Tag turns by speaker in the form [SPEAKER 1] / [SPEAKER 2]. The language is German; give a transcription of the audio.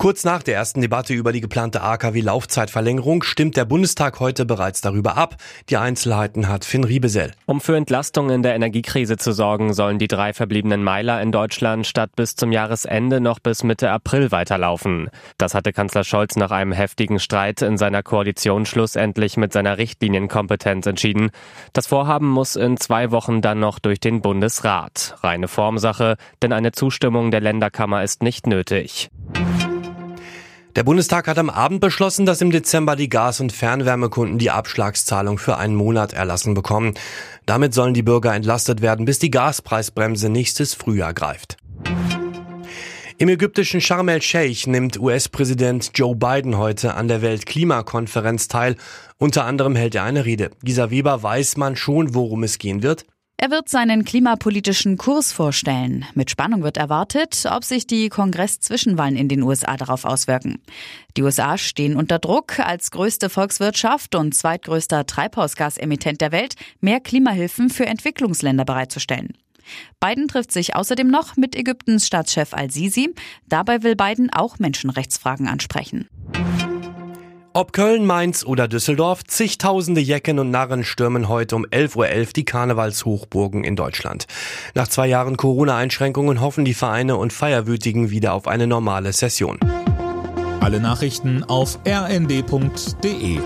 [SPEAKER 1] Kurz nach der ersten Debatte über die geplante AKW-Laufzeitverlängerung stimmt der Bundestag heute bereits darüber ab. Die Einzelheiten hat Finn Riebesell.
[SPEAKER 2] Um für Entlastung in der Energiekrise zu sorgen, sollen die drei verbliebenen Meiler in Deutschland statt bis zum Jahresende noch bis Mitte April weiterlaufen. Das hatte Kanzler Scholz nach einem heftigen Streit in seiner Koalition schlussendlich mit seiner Richtlinienkompetenz entschieden. Das Vorhaben muss in zwei Wochen dann noch durch den Bundesrat. Reine Formsache, denn eine Zustimmung der Länderkammer ist nicht nötig.
[SPEAKER 1] Der Bundestag hat am Abend beschlossen, dass im Dezember die Gas- und Fernwärmekunden die Abschlagszahlung für einen Monat erlassen bekommen. Damit sollen die Bürger entlastet werden, bis die Gaspreisbremse nächstes Frühjahr greift. Im ägyptischen Sharm el-Sheikh nimmt US-Präsident Joe Biden heute an der Weltklimakonferenz teil. Unter anderem hält er eine Rede. Gisa Weber weiß man schon, worum es gehen wird.
[SPEAKER 3] Er wird seinen klimapolitischen Kurs vorstellen. Mit Spannung wird erwartet, ob sich die Kongress-Zwischenwahlen in den USA darauf auswirken. Die USA stehen unter Druck, als größte Volkswirtschaft und zweitgrößter Treibhausgasemittent der Welt mehr Klimahilfen für Entwicklungsländer bereitzustellen. Biden trifft sich außerdem noch mit Ägyptens Staatschef Al-Sisi. Dabei will Biden auch Menschenrechtsfragen ansprechen.
[SPEAKER 1] Ob Köln, Mainz oder Düsseldorf, zigtausende Jecken und Narren stürmen heute um 11.11 Uhr die Karnevalshochburgen in Deutschland. Nach zwei Jahren Corona-Einschränkungen hoffen die Vereine und Feierwütigen wieder auf eine normale Session.
[SPEAKER 4] Alle Nachrichten auf rnd.de